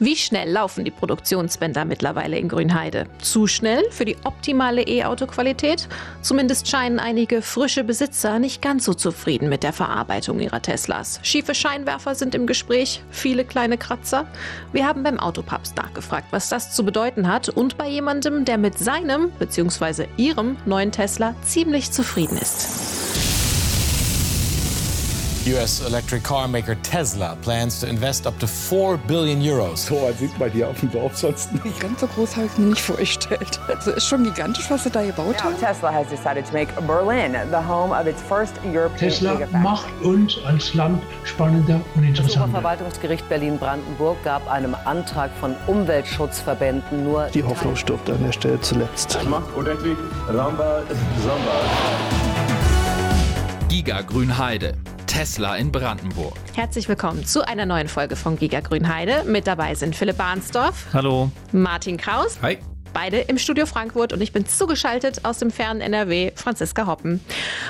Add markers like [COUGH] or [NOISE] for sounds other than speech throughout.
Wie schnell laufen die Produktionsbänder mittlerweile in Grünheide? Zu schnell für die optimale E-Auto-Qualität? Zumindest scheinen einige frische Besitzer nicht ganz so zufrieden mit der Verarbeitung ihrer Teslas. Schiefe Scheinwerfer sind im Gespräch, viele kleine Kratzer. Wir haben beim Autopubs nachgefragt, was das zu bedeuten hat und bei jemandem, der mit seinem bzw. ihrem neuen Tesla ziemlich zufrieden ist. US electric car maker Tesla plans to invest up to 4 billion euros. So was sieht man hier auf dem Dorf sonst nicht. Ganz so groß habe ich mir nicht vorgestellt. Also ist schon gigantisch, was sie da gebaut haben. Tesla has decided to make Berlin the home of its first European Tesla macht uns als Land spannender und Das interessanter. Oberverwaltungsgericht Berlin-Brandenburg gab einem Antrag von Umweltschutzverbänden nur Die Hoffnung stirbt an der Stelle zuletzt. macht unendlich Ramba Samba. Giga Grünheide. Tesla in Brandenburg. Herzlich willkommen zu einer neuen Folge von Giga Grünheide. Mit dabei sind Philipp Barnsdorf, Hallo. Martin Kraus. Hi. Beide im Studio Frankfurt und ich bin zugeschaltet aus dem fernen NRW, Franziska Hoppen.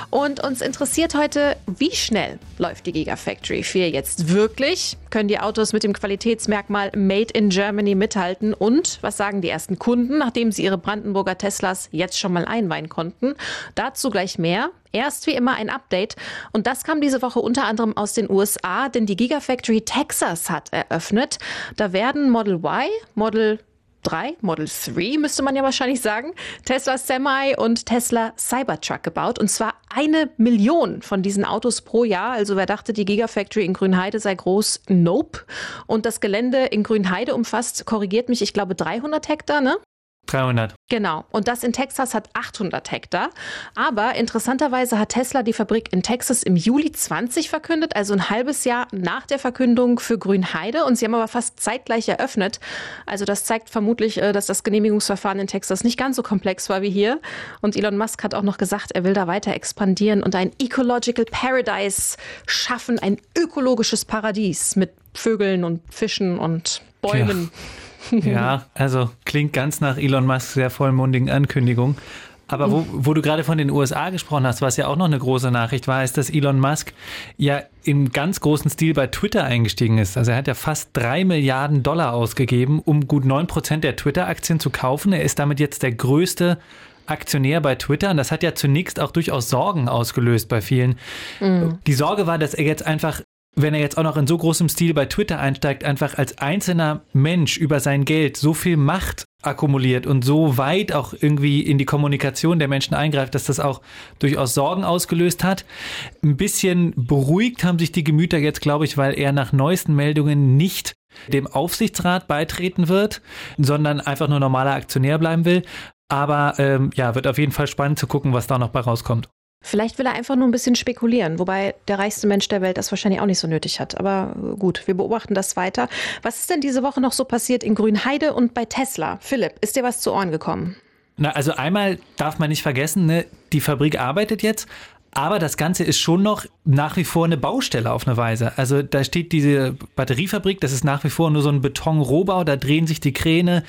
Und uns interessiert heute, wie schnell läuft die Gigafactory 4 jetzt wirklich? Können die Autos mit dem Qualitätsmerkmal Made in Germany mithalten? Und was sagen die ersten Kunden, nachdem sie ihre Brandenburger Teslas jetzt schon mal einweihen konnten? Dazu gleich mehr. Erst wie immer ein Update. Und das kam diese Woche unter anderem aus den USA, denn die Gigafactory Texas hat eröffnet. Da werden Model Y, Model 3, Model 3 müsste man ja wahrscheinlich sagen, Tesla Semi und Tesla Cybertruck gebaut. Und zwar eine Million von diesen Autos pro Jahr. Also wer dachte, die Gigafactory in Grünheide sei groß, nope. Und das Gelände in Grünheide umfasst, korrigiert mich, ich glaube 300 Hektar, ne? 300. Genau. Und das in Texas hat 800 Hektar. Aber interessanterweise hat Tesla die Fabrik in Texas im Juli 20 verkündet, also ein halbes Jahr nach der Verkündung für Grünheide. Und sie haben aber fast zeitgleich eröffnet. Also das zeigt vermutlich, äh, dass das Genehmigungsverfahren in Texas nicht ganz so komplex war wie hier. Und Elon Musk hat auch noch gesagt, er will da weiter expandieren und ein Ecological Paradise schaffen, ein ökologisches Paradies mit Vögeln und Fischen und Bäumen. Ja, [LAUGHS] also klingt ganz nach Elon Musk sehr vollmundigen Ankündigung. Aber wo, wo du gerade von den USA gesprochen hast, was ja auch noch eine große Nachricht war, ist, dass Elon Musk ja im ganz großen Stil bei Twitter eingestiegen ist. Also er hat ja fast drei Milliarden Dollar ausgegeben, um gut neun Prozent der Twitter-Aktien zu kaufen. Er ist damit jetzt der größte Aktionär bei Twitter und das hat ja zunächst auch durchaus Sorgen ausgelöst bei vielen. Die Sorge war, dass er jetzt einfach, wenn er jetzt auch noch in so großem Stil bei Twitter einsteigt, einfach als einzelner Mensch über sein Geld so viel Macht akkumuliert und so weit auch irgendwie in die Kommunikation der Menschen eingreift, dass das auch durchaus Sorgen ausgelöst hat. Ein bisschen beruhigt haben sich die Gemüter jetzt, glaube ich, weil er nach neuesten Meldungen nicht dem Aufsichtsrat beitreten wird, sondern einfach nur normaler Aktionär bleiben will. Aber ähm, ja, wird auf jeden Fall spannend zu gucken, was da noch bei rauskommt. Vielleicht will er einfach nur ein bisschen spekulieren, wobei der reichste Mensch der Welt das wahrscheinlich auch nicht so nötig hat. Aber gut, wir beobachten das weiter. Was ist denn diese Woche noch so passiert in Grünheide und bei Tesla? Philipp, ist dir was zu Ohren gekommen? Na, also einmal darf man nicht vergessen, ne, die Fabrik arbeitet jetzt, aber das Ganze ist schon noch nach wie vor eine Baustelle auf eine Weise. Also da steht diese Batteriefabrik, das ist nach wie vor nur so ein Betonrohbau, da drehen sich die Kräne,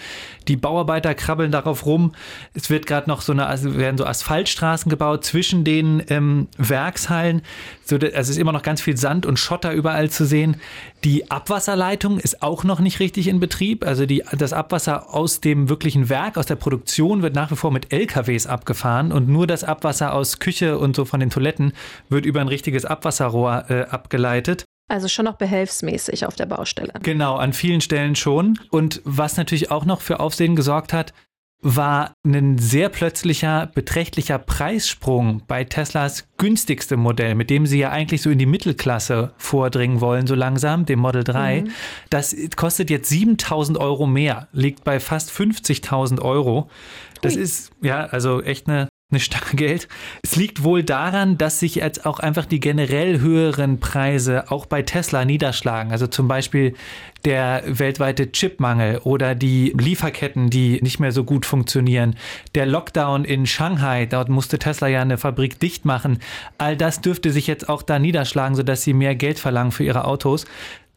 die Bauarbeiter krabbeln darauf rum. Es wird gerade noch so eine, also werden so Asphaltstraßen gebaut zwischen den ähm, Werkshallen. So, also es ist immer noch ganz viel Sand und Schotter überall zu sehen. Die Abwasserleitung ist auch noch nicht richtig in Betrieb. Also die, das Abwasser aus dem wirklichen Werk, aus der Produktion wird nach wie vor mit LKWs abgefahren und nur das Abwasser aus Küche und so von den Toiletten wird über ein richtiges Abwasserrohr äh, abgeleitet. Also schon noch behelfsmäßig auf der Baustelle. Genau, an vielen Stellen schon. Und was natürlich auch noch für Aufsehen gesorgt hat, war ein sehr plötzlicher, beträchtlicher Preissprung bei Teslas günstigstem Modell, mit dem sie ja eigentlich so in die Mittelklasse vordringen wollen, so langsam, dem Model 3. Mhm. Das kostet jetzt 7000 Euro mehr, liegt bei fast 50.000 Euro. Das Ui. ist ja also echt eine eine Stange Geld. Es liegt wohl daran, dass sich jetzt auch einfach die generell höheren Preise auch bei Tesla niederschlagen. Also zum Beispiel der weltweite Chipmangel oder die Lieferketten, die nicht mehr so gut funktionieren. Der Lockdown in Shanghai, dort musste Tesla ja eine Fabrik dicht machen. All das dürfte sich jetzt auch da niederschlagen, sodass sie mehr Geld verlangen für ihre Autos.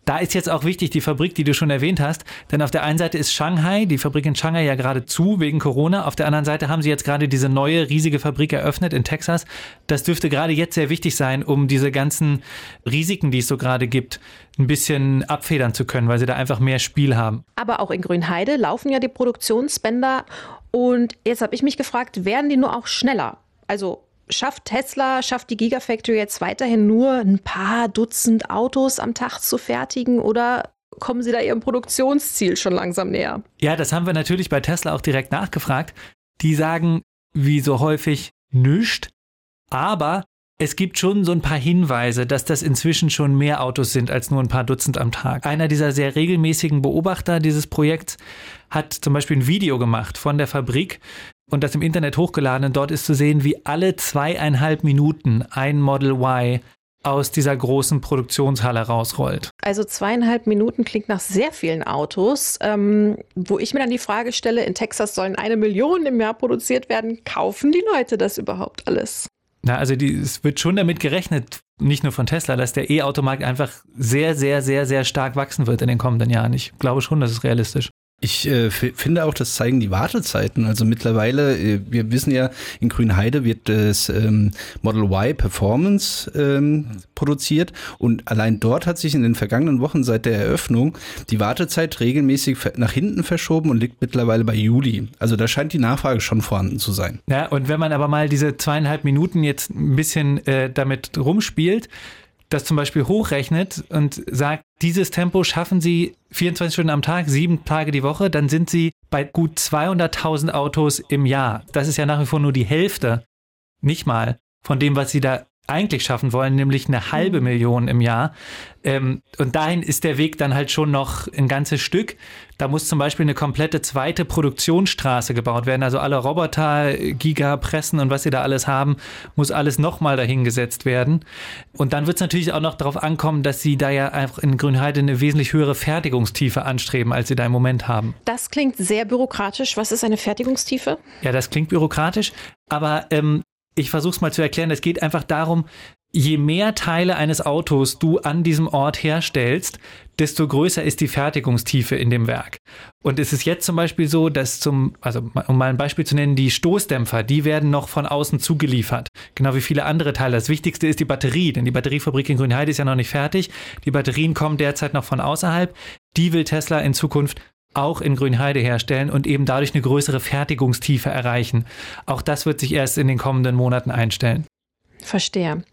Da ist jetzt auch wichtig die Fabrik, die du schon erwähnt hast, denn auf der einen Seite ist Shanghai, die Fabrik in Shanghai ja gerade zu wegen Corona, auf der anderen Seite haben sie jetzt gerade diese neue riesige Fabrik eröffnet in Texas. Das dürfte gerade jetzt sehr wichtig sein, um diese ganzen Risiken, die es so gerade gibt, ein bisschen abfedern zu können, weil sie da einfach mehr Spiel haben. Aber auch in Grünheide laufen ja die Produktionsbänder und jetzt habe ich mich gefragt, werden die nur auch schneller? Also schafft Tesla, schafft die Gigafactory jetzt weiterhin nur ein paar Dutzend Autos am Tag zu fertigen oder kommen sie da ihrem Produktionsziel schon langsam näher? Ja, das haben wir natürlich bei Tesla auch direkt nachgefragt. Die sagen, wie so häufig, nüscht, aber es gibt schon so ein paar Hinweise, dass das inzwischen schon mehr Autos sind als nur ein paar Dutzend am Tag. Einer dieser sehr regelmäßigen Beobachter dieses Projekts hat zum Beispiel ein Video gemacht von der Fabrik, und das im Internet hochgeladen. Und dort ist zu sehen, wie alle zweieinhalb Minuten ein Model Y aus dieser großen Produktionshalle rausrollt. Also zweieinhalb Minuten klingt nach sehr vielen Autos, ähm, wo ich mir dann die Frage stelle, in Texas sollen eine Million im Jahr produziert werden. Kaufen die Leute das überhaupt alles? Na, also die, es wird schon damit gerechnet, nicht nur von Tesla, dass der E-Automarkt einfach sehr, sehr, sehr, sehr stark wachsen wird in den kommenden Jahren. Ich glaube schon, das ist realistisch. Ich äh, finde auch, das zeigen die Wartezeiten. Also mittlerweile, äh, wir wissen ja, in Grünheide wird das ähm, Model Y Performance ähm, produziert und allein dort hat sich in den vergangenen Wochen seit der Eröffnung die Wartezeit regelmäßig nach hinten verschoben und liegt mittlerweile bei Juli. Also da scheint die Nachfrage schon vorhanden zu sein. Ja, und wenn man aber mal diese zweieinhalb Minuten jetzt ein bisschen äh, damit rumspielt, das zum Beispiel hochrechnet und sagt, dieses Tempo schaffen Sie 24 Stunden am Tag, sieben Tage die Woche, dann sind Sie bei gut 200.000 Autos im Jahr. Das ist ja nach wie vor nur die Hälfte, nicht mal von dem, was Sie da eigentlich schaffen wollen, nämlich eine halbe mhm. Million im Jahr. Ähm, und dahin ist der Weg dann halt schon noch ein ganzes Stück. Da muss zum Beispiel eine komplette zweite Produktionsstraße gebaut werden. Also alle Roboter, Gigapressen und was sie da alles haben, muss alles nochmal dahingesetzt werden. Und dann wird es natürlich auch noch darauf ankommen, dass sie da ja einfach in Grünheide eine wesentlich höhere Fertigungstiefe anstreben, als sie da im Moment haben. Das klingt sehr bürokratisch. Was ist eine Fertigungstiefe? Ja, das klingt bürokratisch. Aber ähm, ich versuche es mal zu erklären. Es geht einfach darum, je mehr Teile eines Autos du an diesem Ort herstellst, desto größer ist die Fertigungstiefe in dem Werk. Und es ist jetzt zum Beispiel so, dass zum, also um mal ein Beispiel zu nennen, die Stoßdämpfer, die werden noch von außen zugeliefert. Genau wie viele andere Teile. Das Wichtigste ist die Batterie, denn die Batteriefabrik in Grünheide ist ja noch nicht fertig. Die Batterien kommen derzeit noch von außerhalb. Die will Tesla in Zukunft auch in Grünheide herstellen und eben dadurch eine größere Fertigungstiefe erreichen. Auch das wird sich erst in den kommenden Monaten einstellen. Verstehe.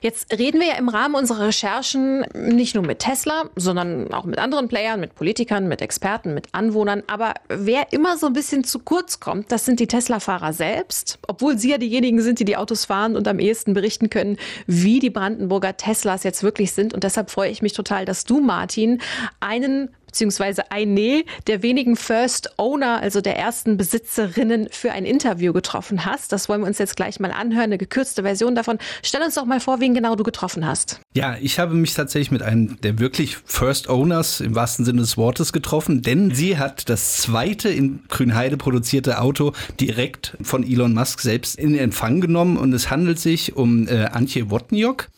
Jetzt reden wir ja im Rahmen unserer Recherchen nicht nur mit Tesla, sondern auch mit anderen Playern, mit Politikern, mit Experten, mit Anwohnern. Aber wer immer so ein bisschen zu kurz kommt, das sind die Tesla-Fahrer selbst, obwohl sie ja diejenigen sind, die die Autos fahren und am ehesten berichten können, wie die Brandenburger Teslas jetzt wirklich sind. Und deshalb freue ich mich total, dass du, Martin, einen beziehungsweise eine der wenigen First Owner, also der ersten Besitzerinnen für ein Interview getroffen hast. Das wollen wir uns jetzt gleich mal anhören, eine gekürzte Version davon. Stell uns doch mal vor, wen genau du getroffen hast. Ja, ich habe mich tatsächlich mit einem der wirklich First Owners im wahrsten Sinne des Wortes getroffen, denn sie hat das zweite in Grünheide produzierte Auto direkt von Elon Musk selbst in Empfang genommen und es handelt sich um äh, Antje Wotniok.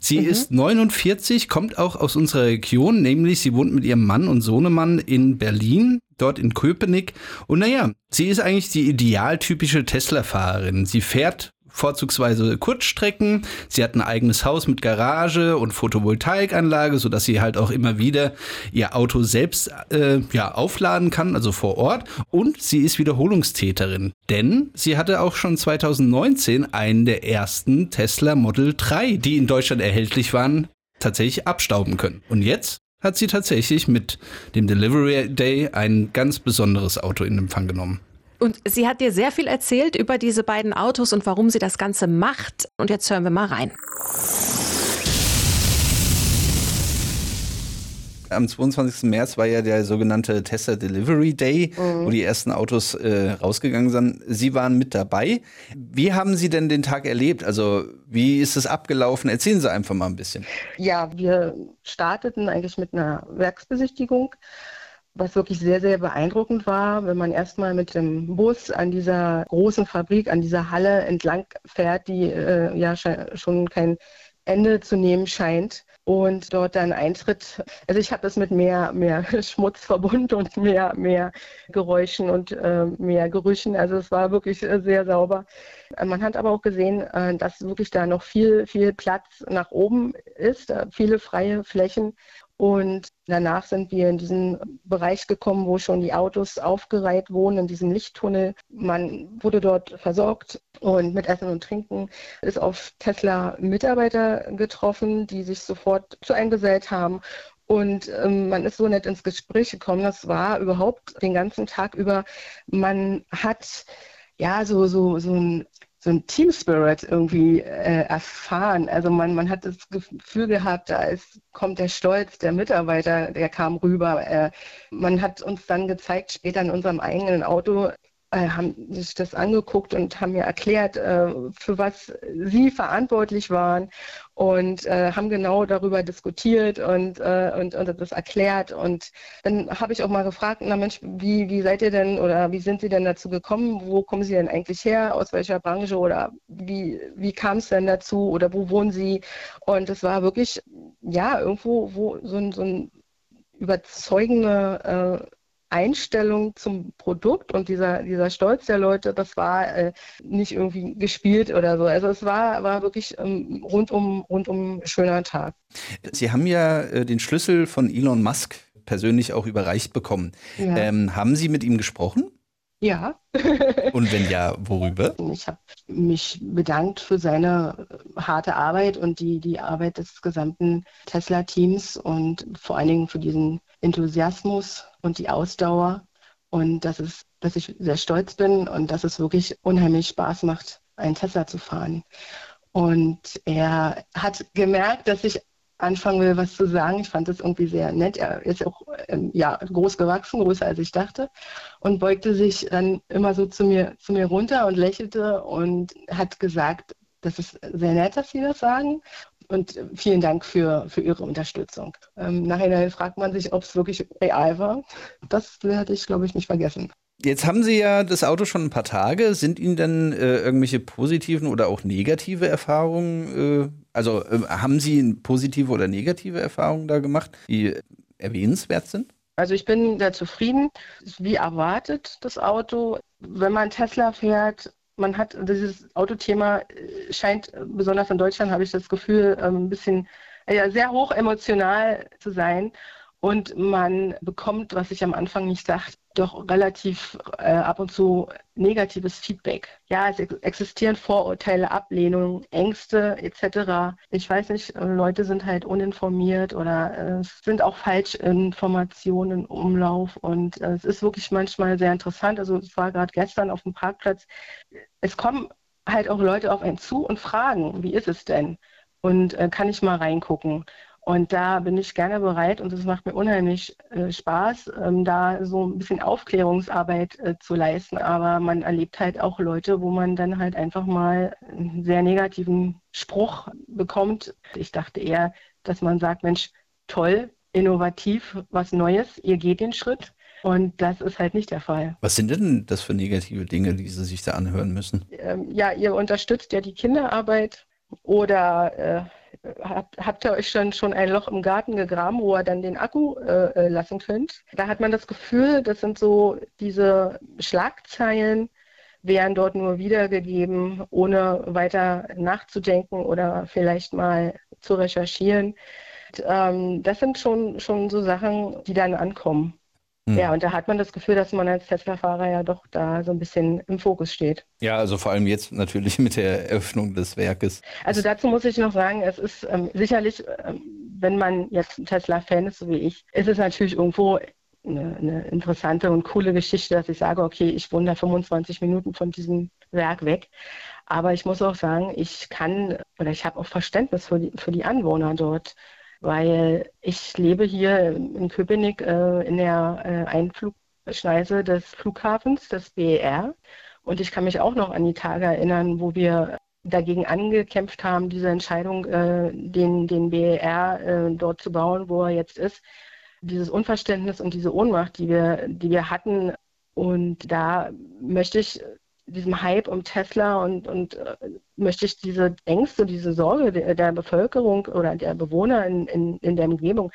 Sie mhm. ist 49, kommt auch aus unserer Region, nämlich sie wohnt mit ihrem Mann und Sohnemann in Berlin, dort in Köpenick. Und naja, sie ist eigentlich die idealtypische Tesla-Fahrerin. Sie fährt vorzugsweise Kurzstrecken. Sie hat ein eigenes Haus mit Garage und Photovoltaikanlage, so dass sie halt auch immer wieder ihr Auto selbst äh, ja aufladen kann, also vor Ort. Und sie ist Wiederholungstäterin, denn sie hatte auch schon 2019 einen der ersten Tesla Model 3, die in Deutschland erhältlich waren, tatsächlich abstauben können. Und jetzt hat sie tatsächlich mit dem Delivery Day ein ganz besonderes Auto in Empfang genommen. Und sie hat dir sehr viel erzählt über diese beiden Autos und warum sie das Ganze macht. Und jetzt hören wir mal rein. Am 22. März war ja der sogenannte Tesla Delivery Day, mhm. wo die ersten Autos äh, rausgegangen sind. Sie waren mit dabei. Wie haben Sie denn den Tag erlebt? Also wie ist es abgelaufen? Erzählen Sie einfach mal ein bisschen. Ja, wir starteten eigentlich mit einer Werksbesichtigung was wirklich sehr, sehr beeindruckend war, wenn man erstmal mit dem Bus an dieser großen Fabrik, an dieser Halle entlang fährt, die äh, ja schon kein Ende zu nehmen scheint und dort dann Eintritt, also ich habe das mit mehr, mehr [LAUGHS] Schmutz verbunden und mehr, mehr Geräuschen und äh, mehr Gerüchen. Also es war wirklich äh, sehr sauber. Man hat aber auch gesehen, äh, dass wirklich da noch viel, viel Platz nach oben ist, äh, viele freie Flächen. Und danach sind wir in diesen Bereich gekommen, wo schon die Autos aufgereiht wohnen, in diesem Lichttunnel. Man wurde dort versorgt und mit Essen und Trinken ist auf Tesla Mitarbeiter getroffen, die sich sofort zu eingesellt haben und ähm, man ist so nett ins Gespräch gekommen. Das war überhaupt den ganzen Tag über. Man hat ja so, so, so ein so ein Team Spirit irgendwie äh, erfahren. Also man, man hat das Gefühl gehabt, da ist, kommt der Stolz der Mitarbeiter, der kam rüber. Äh, man hat uns dann gezeigt, später in unserem eigenen Auto, haben sich das angeguckt und haben mir erklärt, äh, für was sie verantwortlich waren und äh, haben genau darüber diskutiert und, äh, und, und das erklärt. Und dann habe ich auch mal gefragt, na Mensch, wie, wie seid ihr denn oder wie sind Sie denn dazu gekommen? Wo kommen Sie denn eigentlich her? Aus welcher Branche oder wie, wie kam es denn dazu oder wo wohnen Sie? Und es war wirklich, ja, irgendwo wo so ein, so ein überzeugende äh, Einstellung zum Produkt und dieser, dieser Stolz der Leute, das war äh, nicht irgendwie gespielt oder so. Also es war, war wirklich ähm, rundum, rundum schöner Tag. Sie haben ja äh, den Schlüssel von Elon Musk persönlich auch überreicht bekommen. Ja. Ähm, haben Sie mit ihm gesprochen? Ja. [LAUGHS] und wenn ja, worüber? Ich habe mich bedankt für seine harte Arbeit und die, die Arbeit des gesamten Tesla-Teams und vor allen Dingen für diesen Enthusiasmus und die Ausdauer und dass, es, dass ich sehr stolz bin und dass es wirklich unheimlich Spaß macht, einen Tesla zu fahren. Und er hat gemerkt, dass ich anfangen will, was zu sagen. Ich fand das irgendwie sehr nett. Er ist auch ähm, ja, groß gewachsen, größer als ich dachte und beugte sich dann immer so zu mir, zu mir runter und lächelte und hat gesagt, das ist sehr nett, dass Sie das sagen und vielen Dank für, für Ihre Unterstützung. Ähm, nachher fragt man sich, ob es wirklich real war. Das werde ich, glaube ich, nicht vergessen. Jetzt haben Sie ja das Auto schon ein paar Tage. Sind Ihnen denn äh, irgendwelche positiven oder auch negative Erfahrungen, äh, also äh, haben Sie positive oder negative Erfahrungen da gemacht, die erwähnenswert sind? Also ich bin da zufrieden. Wie erwartet das Auto. Wenn man Tesla fährt, man hat dieses Autothema äh, scheint besonders in Deutschland habe ich das Gefühl ähm, ein bisschen ja, sehr hoch emotional zu sein. Und man bekommt, was ich am Anfang nicht dachte, doch relativ äh, ab und zu negatives Feedback. Ja, es existieren Vorurteile, Ablehnungen, Ängste etc. Ich weiß nicht, äh, Leute sind halt uninformiert oder äh, es sind auch Falschinformationen im Umlauf und äh, es ist wirklich manchmal sehr interessant. Also es war gerade gestern auf dem Parkplatz. Es kommen halt auch Leute auf einen zu und fragen, wie ist es denn? Und äh, kann ich mal reingucken? Und da bin ich gerne bereit und es macht mir unheimlich äh, Spaß, ähm, da so ein bisschen Aufklärungsarbeit äh, zu leisten. Aber man erlebt halt auch Leute, wo man dann halt einfach mal einen sehr negativen Spruch bekommt. Ich dachte eher, dass man sagt, Mensch, toll, innovativ, was Neues, ihr geht den Schritt. Und das ist halt nicht der Fall. Was sind denn das für negative Dinge, die Sie sich da anhören müssen? Ähm, ja, ihr unterstützt ja die Kinderarbeit oder äh, habt, habt ihr euch schon, schon ein Loch im Garten gegraben, wo ihr dann den Akku äh, äh, lassen könnt? Da hat man das Gefühl, das sind so diese Schlagzeilen, werden dort nur wiedergegeben, ohne weiter nachzudenken oder vielleicht mal zu recherchieren. Und, ähm, das sind schon, schon so Sachen, die dann ankommen. Hm. Ja, und da hat man das Gefühl, dass man als Tesla-Fahrer ja doch da so ein bisschen im Fokus steht. Ja, also vor allem jetzt natürlich [LAUGHS] mit der Eröffnung des Werkes. Also dazu muss ich noch sagen, es ist ähm, sicherlich, ähm, wenn man jetzt ein Tesla-Fan ist, so wie ich, ist es natürlich irgendwo eine, eine, interessante und coole Geschichte, dass ich sage, okay, ich wohne da 25 Minuten von diesem Werk weg. Aber ich muss auch sagen, ich kann oder ich habe auch Verständnis für die, für die Anwohner dort weil ich lebe hier in Köpenick äh, in der äh, Einflugschneise des Flughafens, des BER. Und ich kann mich auch noch an die Tage erinnern, wo wir dagegen angekämpft haben, diese Entscheidung, äh, den, den BER äh, dort zu bauen, wo er jetzt ist. Dieses Unverständnis und diese Ohnmacht, die wir, die wir hatten. Und da möchte ich diesem Hype um Tesla und, und äh, möchte ich diese Ängste, diese Sorge der, der Bevölkerung oder der Bewohner in, in, in der Umgebung,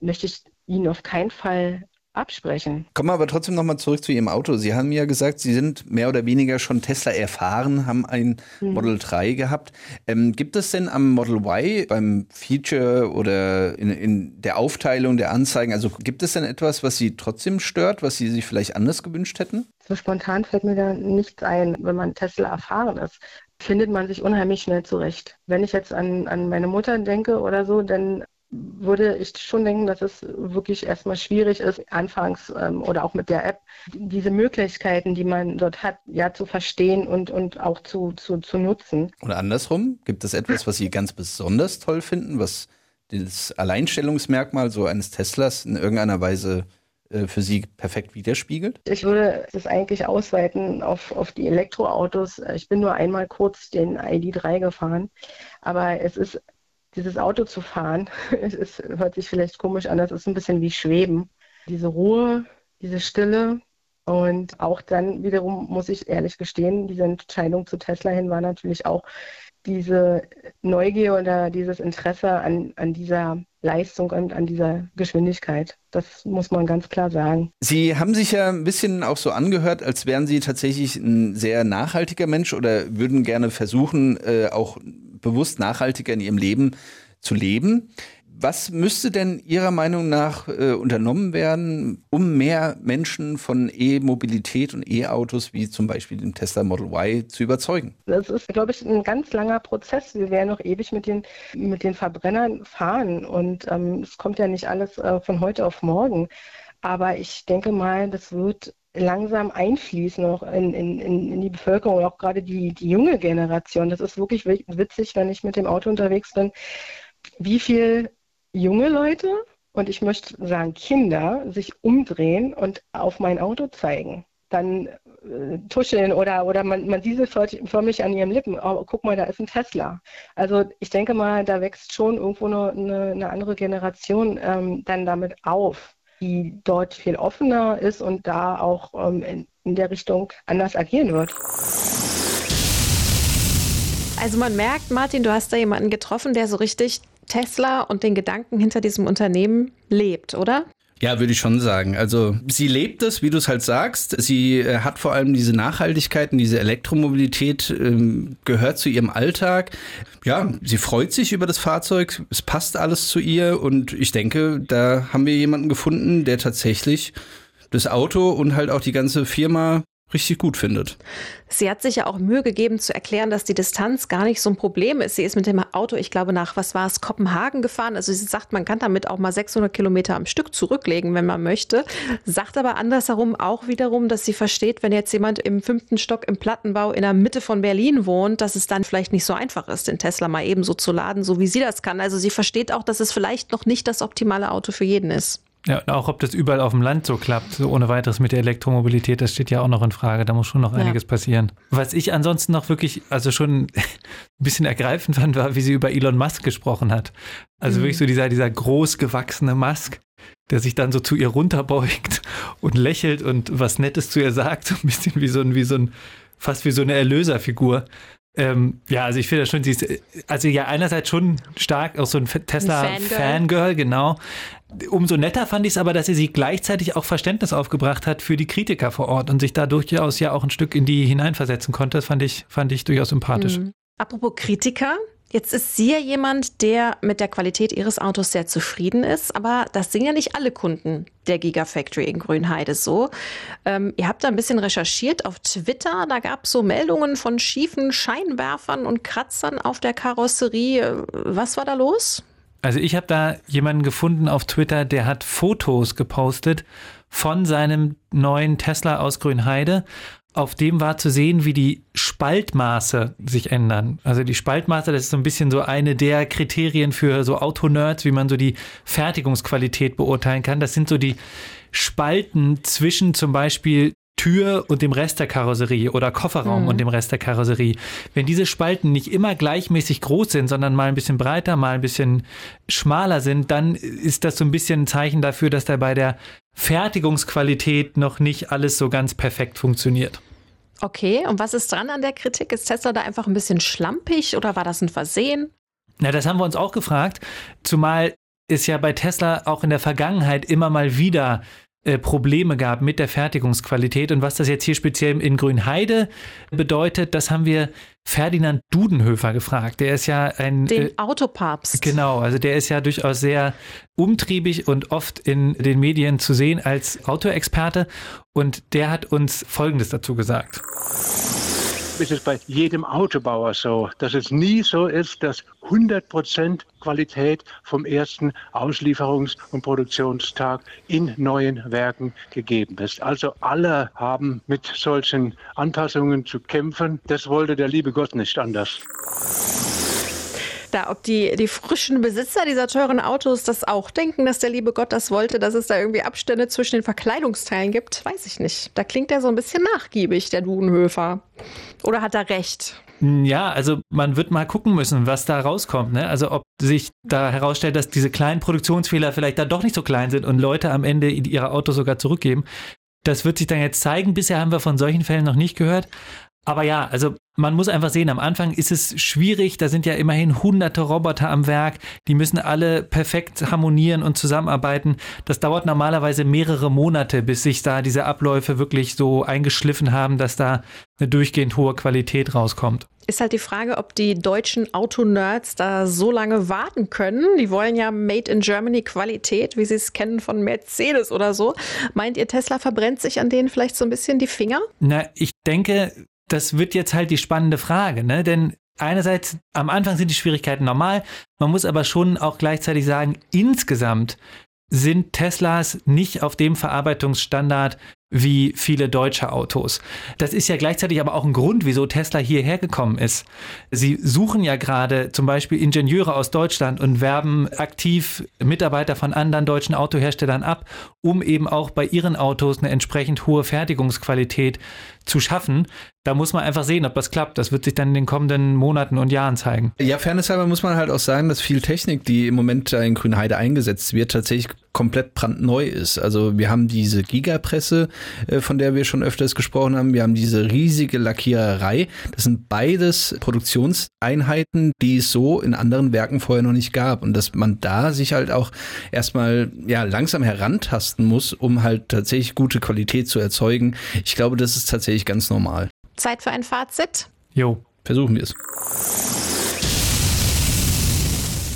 möchte ich ihnen auf keinen Fall absprechen. Kommen wir aber trotzdem nochmal zurück zu Ihrem Auto. Sie haben ja gesagt, Sie sind mehr oder weniger schon Tesla erfahren, haben ein mhm. Model 3 gehabt. Ähm, gibt es denn am Model Y beim Feature oder in, in, der Aufteilung der Anzeigen, also gibt es denn etwas, was Sie trotzdem stört, was Sie sich vielleicht anders gewünscht hätten? So spontan fällt mir da nichts ein, wenn man Tesla erfahren ist findet man sich unheimlich schnell zurecht. Wenn ich jetzt an, an meine Mutter denke oder so, dann würde ich schon denken, dass es wirklich erstmal schwierig ist, anfangs ähm, oder auch mit der App, diese Möglichkeiten, die man dort hat, ja zu verstehen und, und auch zu, zu, zu nutzen. Oder andersrum, gibt es etwas, was Sie ganz besonders toll finden, was das Alleinstellungsmerkmal so eines Teslas in irgendeiner Weise äh, für Sie perfekt widerspiegelt? Ich würde es eigentlich ausweiten auf, auf die Elektroautos. Ich bin nur einmal kurz den ID3 gefahren, aber es ist dieses Auto zu fahren, [LAUGHS] es hört sich vielleicht komisch an, das ist ein bisschen wie Schweben. Diese Ruhe, diese Stille und auch dann wiederum muss ich ehrlich gestehen, diese Entscheidung zu Tesla hin war natürlich auch diese Neugier oder dieses Interesse an, an dieser Leistung und an dieser Geschwindigkeit. Das muss man ganz klar sagen. Sie haben sich ja ein bisschen auch so angehört, als wären Sie tatsächlich ein sehr nachhaltiger Mensch oder würden gerne versuchen, äh, auch bewusst nachhaltiger in ihrem Leben zu leben. Was müsste denn Ihrer Meinung nach äh, unternommen werden, um mehr Menschen von E-Mobilität und E-Autos wie zum Beispiel dem Tesla Model Y zu überzeugen? Das ist, glaube ich, ein ganz langer Prozess. Wir werden noch ewig mit den, mit den Verbrennern fahren und ähm, es kommt ja nicht alles äh, von heute auf morgen. Aber ich denke mal, das wird langsam einfließen auch in, in, in die Bevölkerung, auch gerade die, die junge Generation. Das ist wirklich witzig, wenn ich mit dem Auto unterwegs bin, wie viel junge Leute und ich möchte sagen Kinder sich umdrehen und auf mein Auto zeigen. Dann äh, tuscheln oder, oder man, man sieht es förmlich an ihren Lippen. Oh, guck mal, da ist ein Tesla. Also ich denke mal, da wächst schon irgendwo eine, eine andere Generation ähm, dann damit auf die dort viel offener ist und da auch ähm, in, in der Richtung anders agieren wird. Also man merkt, Martin, du hast da jemanden getroffen, der so richtig Tesla und den Gedanken hinter diesem Unternehmen lebt, oder? Ja, würde ich schon sagen. Also sie lebt es, wie du es halt sagst. Sie äh, hat vor allem diese Nachhaltigkeit und diese Elektromobilität ähm, gehört zu ihrem Alltag. Ja, sie freut sich über das Fahrzeug. Es passt alles zu ihr und ich denke, da haben wir jemanden gefunden, der tatsächlich das Auto und halt auch die ganze Firma richtig gut findet. Sie hat sich ja auch Mühe gegeben zu erklären, dass die Distanz gar nicht so ein Problem ist. Sie ist mit dem Auto, ich glaube, nach, was war es, Kopenhagen gefahren. Also sie sagt, man kann damit auch mal 600 Kilometer am Stück zurücklegen, wenn man möchte. Sagt aber andersherum auch wiederum, dass sie versteht, wenn jetzt jemand im fünften Stock im Plattenbau in der Mitte von Berlin wohnt, dass es dann vielleicht nicht so einfach ist, den Tesla mal ebenso zu laden, so wie sie das kann. Also sie versteht auch, dass es vielleicht noch nicht das optimale Auto für jeden ist. Ja, und auch ob das überall auf dem Land so klappt, so ohne weiteres mit der Elektromobilität, das steht ja auch noch in Frage. Da muss schon noch einiges ja. passieren. Was ich ansonsten noch wirklich, also schon [LAUGHS] ein bisschen ergreifend fand, war, wie sie über Elon Musk gesprochen hat. Also mhm. wirklich so dieser, dieser großgewachsene Musk, der sich dann so zu ihr runterbeugt und lächelt und was Nettes zu ihr sagt, [LAUGHS] so ein bisschen wie so ein, wie so ein, fast wie so eine Erlöserfigur. Ähm, ja, also ich finde schon, sie ist, also ja, einerseits schon stark, auch so ein Tesla-Fangirl, genau. Umso netter fand ich es aber, dass sie sie gleichzeitig auch Verständnis aufgebracht hat für die Kritiker vor Ort und sich da durchaus ja auch ein Stück in die hineinversetzen konnte. Das fand ich, fand ich durchaus sympathisch. Mhm. Apropos Kritiker, Jetzt ist sie ja jemand, der mit der Qualität ihres Autos sehr zufrieden ist, aber das sind ja nicht alle Kunden der Gigafactory in Grünheide so. Ähm, ihr habt da ein bisschen recherchiert auf Twitter, da gab es so Meldungen von schiefen Scheinwerfern und Kratzern auf der Karosserie. Was war da los? Also ich habe da jemanden gefunden auf Twitter, der hat Fotos gepostet von seinem neuen Tesla aus Grünheide auf dem war zu sehen, wie die Spaltmaße sich ändern. Also die Spaltmaße, das ist so ein bisschen so eine der Kriterien für so Autonerds, wie man so die Fertigungsqualität beurteilen kann. Das sind so die Spalten zwischen zum Beispiel Tür und dem Rest der Karosserie oder Kofferraum mhm. und dem Rest der Karosserie. Wenn diese Spalten nicht immer gleichmäßig groß sind, sondern mal ein bisschen breiter, mal ein bisschen schmaler sind, dann ist das so ein bisschen ein Zeichen dafür, dass da bei der Fertigungsqualität noch nicht alles so ganz perfekt funktioniert. Okay, und was ist dran an der Kritik? Ist Tesla da einfach ein bisschen schlampig oder war das ein Versehen? Na, das haben wir uns auch gefragt, zumal es ja bei Tesla auch in der Vergangenheit immer mal wieder äh, Probleme gab mit der Fertigungsqualität. Und was das jetzt hier speziell in Grünheide bedeutet, das haben wir Ferdinand Dudenhöfer gefragt. Der ist ja ein. Den äh, Autopapst. Genau, also der ist ja durchaus sehr umtriebig und oft in den Medien zu sehen als Autoexperte. Und der hat uns Folgendes dazu gesagt ist es bei jedem Autobauer so, dass es nie so ist, dass 100% Qualität vom ersten Auslieferungs- und Produktionstag in neuen Werken gegeben ist. Also alle haben mit solchen Anpassungen zu kämpfen. Das wollte der liebe Gott nicht anders da, ob die, die frischen Besitzer dieser teuren Autos das auch denken, dass der liebe Gott das wollte, dass es da irgendwie Abstände zwischen den Verkleidungsteilen gibt, weiß ich nicht. Da klingt er so ein bisschen nachgiebig, der Dudenhöfer. Oder hat er recht? Ja, also man wird mal gucken müssen, was da rauskommt. Ne? Also ob sich da herausstellt, dass diese kleinen Produktionsfehler vielleicht da doch nicht so klein sind und Leute am Ende ihre Autos sogar zurückgeben. Das wird sich dann jetzt zeigen. Bisher haben wir von solchen Fällen noch nicht gehört. Aber ja, also man muss einfach sehen, am Anfang ist es schwierig, da sind ja immerhin hunderte Roboter am Werk, die müssen alle perfekt harmonieren und zusammenarbeiten. Das dauert normalerweise mehrere Monate, bis sich da diese Abläufe wirklich so eingeschliffen haben, dass da eine durchgehend hohe Qualität rauskommt. Ist halt die Frage, ob die deutschen Autonerds da so lange warten können. Die wollen ja Made in Germany Qualität, wie sie es kennen von Mercedes oder so. Meint ihr, Tesla verbrennt sich an denen vielleicht so ein bisschen die Finger? Na, ich denke, das wird jetzt halt die spannende Frage, ne? Denn einerseits am Anfang sind die Schwierigkeiten normal, man muss aber schon auch gleichzeitig sagen, insgesamt sind Teslas nicht auf dem Verarbeitungsstandard wie viele deutsche Autos. Das ist ja gleichzeitig aber auch ein Grund, wieso Tesla hierher gekommen ist. Sie suchen ja gerade zum Beispiel Ingenieure aus Deutschland und werben aktiv Mitarbeiter von anderen deutschen Autoherstellern ab, um eben auch bei ihren Autos eine entsprechend hohe Fertigungsqualität zu schaffen. Da muss man einfach sehen, ob das klappt. Das wird sich dann in den kommenden Monaten und Jahren zeigen. Ja, fairnesshalber muss man halt auch sagen, dass viel Technik, die im Moment in Grünheide eingesetzt wird, tatsächlich komplett brandneu ist. Also wir haben diese Gigapresse, äh, von der wir schon öfters gesprochen haben. Wir haben diese riesige Lackiererei. Das sind beides Produktionseinheiten, die es so in anderen Werken vorher noch nicht gab. Und dass man da sich halt auch erstmal ja langsam herantasten muss, um halt tatsächlich gute Qualität zu erzeugen. Ich glaube, das ist tatsächlich ganz normal. Zeit für ein Fazit? Jo, versuchen wir es.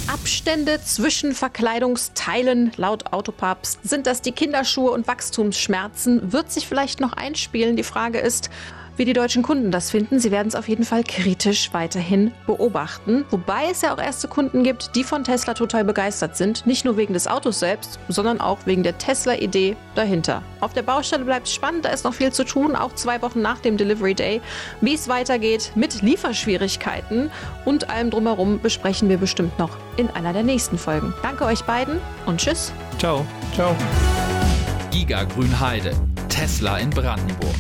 Abstände zwischen Verkleidungsteilen laut Autopapst. Sind das die Kinderschuhe und Wachstumsschmerzen? Wird sich vielleicht noch einspielen? Die Frage ist, wie die deutschen Kunden das finden. Sie werden es auf jeden Fall kritisch weiterhin beobachten. Wobei es ja auch erste Kunden gibt, die von Tesla total begeistert sind. Nicht nur wegen des Autos selbst, sondern auch wegen der Tesla-Idee dahinter. Auf der Baustelle bleibt es spannend, da ist noch viel zu tun, auch zwei Wochen nach dem Delivery Day. Wie es weitergeht mit Lieferschwierigkeiten und allem drumherum besprechen wir bestimmt noch in einer der nächsten Folgen. Danke euch beiden und tschüss. Ciao. Ciao. Giga Grünheide. Tesla in Brandenburg.